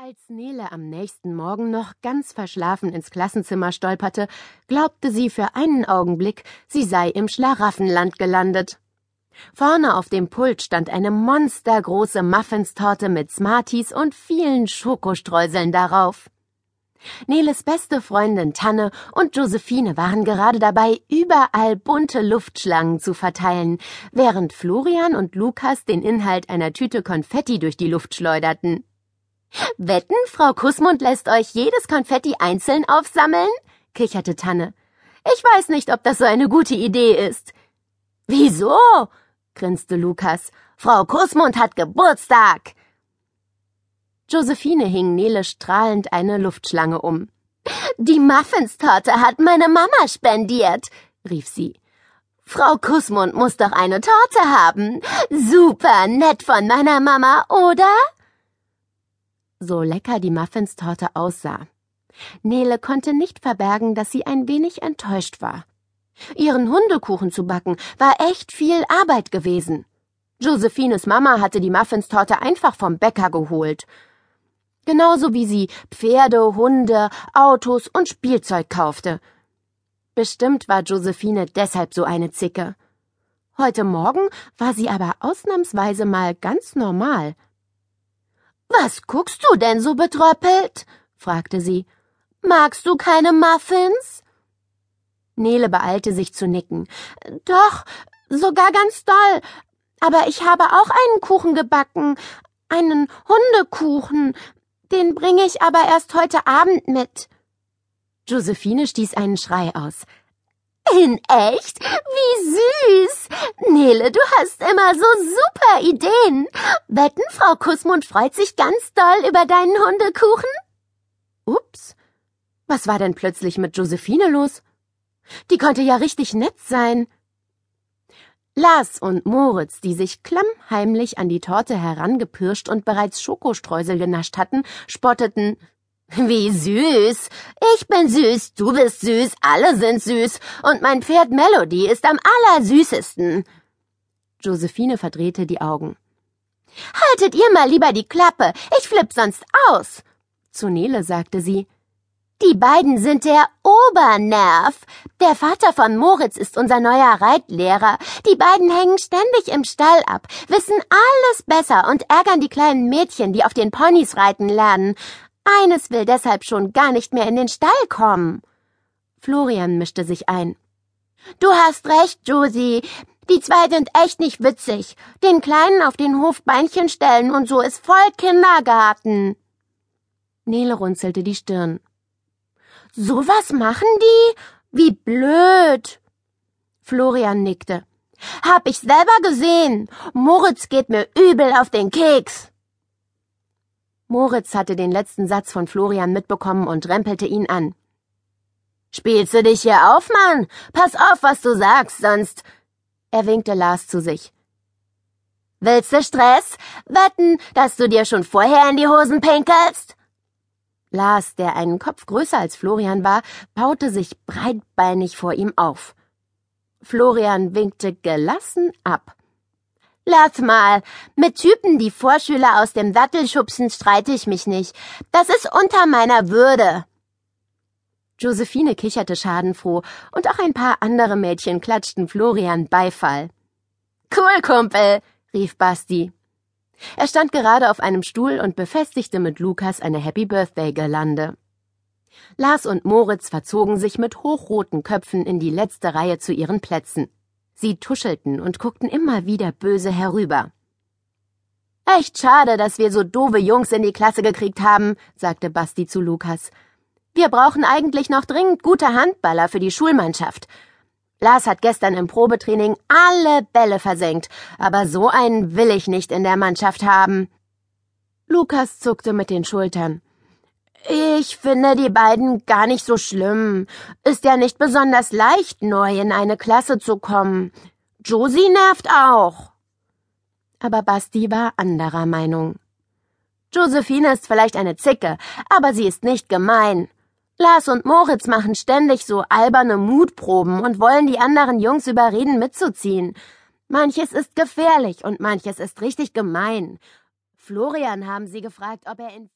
Als Nele am nächsten Morgen noch ganz verschlafen ins Klassenzimmer stolperte, glaubte sie für einen Augenblick, sie sei im Schlaraffenland gelandet. Vorne auf dem Pult stand eine monstergroße Muffinstorte mit Smarties und vielen Schokostreuseln darauf. Neles beste Freundin Tanne und Josephine waren gerade dabei, überall bunte Luftschlangen zu verteilen, während Florian und Lukas den Inhalt einer Tüte Konfetti durch die Luft schleuderten. Wetten, Frau Kussmund lässt euch jedes Konfetti einzeln aufsammeln? kicherte Tanne. Ich weiß nicht, ob das so eine gute Idee ist. Wieso? grinste Lukas. Frau Kussmund hat Geburtstag. Josephine hing Nele strahlend eine Luftschlange um. Die Muffinstorte hat meine Mama spendiert, rief sie. Frau Kussmund muss doch eine Torte haben. Super nett von meiner Mama, oder? So lecker die Muffinstorte aussah. Nele konnte nicht verbergen, dass sie ein wenig enttäuscht war. Ihren Hundekuchen zu backen war echt viel Arbeit gewesen. Josephines Mama hatte die Muffinstorte einfach vom Bäcker geholt. Genauso wie sie Pferde, Hunde, Autos und Spielzeug kaufte. Bestimmt war Josephine deshalb so eine Zicke. Heute Morgen war sie aber ausnahmsweise mal ganz normal. Was guckst du denn so betröppelt? fragte sie. Magst du keine Muffins? Nele beeilte sich zu nicken. Doch, sogar ganz doll. Aber ich habe auch einen Kuchen gebacken. Einen Hundekuchen. Den bringe ich aber erst heute Abend mit. Josephine stieß einen Schrei aus. In echt? Wie süß. Nele, du hast immer so super Ideen. Wetten, Frau Kussmund freut sich ganz doll über deinen Hundekuchen? Ups. Was war denn plötzlich mit Josephine los? Die konnte ja richtig nett sein. Lars und Moritz, die sich klammheimlich an die Torte herangepirscht und bereits Schokostreusel genascht hatten, spotteten. Wie süß. Ich bin süß, du bist süß, alle sind süß, und mein Pferd Melody ist am allersüßesten. Josephine verdrehte die Augen. Haltet ihr mal lieber die Klappe, ich flipp sonst aus. Zu Nele sagte sie. Die beiden sind der Obernerv. Der Vater von Moritz ist unser neuer Reitlehrer. Die beiden hängen ständig im Stall ab, wissen alles besser und ärgern die kleinen Mädchen, die auf den Ponys reiten lernen. Eines will deshalb schon gar nicht mehr in den Stall kommen. Florian mischte sich ein. Du hast recht, Josie. Die zwei sind echt nicht witzig. Den Kleinen auf den Hof Beinchen stellen und so ist voll Kindergarten. Nele runzelte die Stirn. So was machen die? Wie blöd. Florian nickte. Hab ich selber gesehen. Moritz geht mir übel auf den Keks. Moritz hatte den letzten Satz von Florian mitbekommen und rempelte ihn an. Spielst du dich hier auf, Mann? Pass auf, was du sagst, sonst. Er winkte Lars zu sich. Willst du Stress? Wetten, dass du dir schon vorher in die Hosen pinkelst? Lars, der einen Kopf größer als Florian war, baute sich breitbeinig vor ihm auf. Florian winkte gelassen ab. Lass mal. Mit Typen, die Vorschüler aus dem Sattel schubsen, streite ich mich nicht. Das ist unter meiner Würde. Josephine kicherte schadenfroh, und auch ein paar andere Mädchen klatschten Florian Beifall. Cool, Kumpel, rief Basti. Er stand gerade auf einem Stuhl und befestigte mit Lukas eine Happy Birthday Girlande. Lars und Moritz verzogen sich mit hochroten Köpfen in die letzte Reihe zu ihren Plätzen. Sie tuschelten und guckten immer wieder böse herüber. Echt schade, dass wir so doofe Jungs in die Klasse gekriegt haben, sagte Basti zu Lukas. Wir brauchen eigentlich noch dringend gute Handballer für die Schulmannschaft. Lars hat gestern im Probetraining alle Bälle versenkt, aber so einen will ich nicht in der Mannschaft haben. Lukas zuckte mit den Schultern. Ich finde die beiden gar nicht so schlimm. Ist ja nicht besonders leicht, neu in eine Klasse zu kommen. Josie nervt auch. Aber Basti war anderer Meinung. Josephine ist vielleicht eine Zicke, aber sie ist nicht gemein. Lars und Moritz machen ständig so alberne Mutproben und wollen die anderen Jungs überreden, mitzuziehen. Manches ist gefährlich und manches ist richtig gemein. Florian haben sie gefragt, ob er in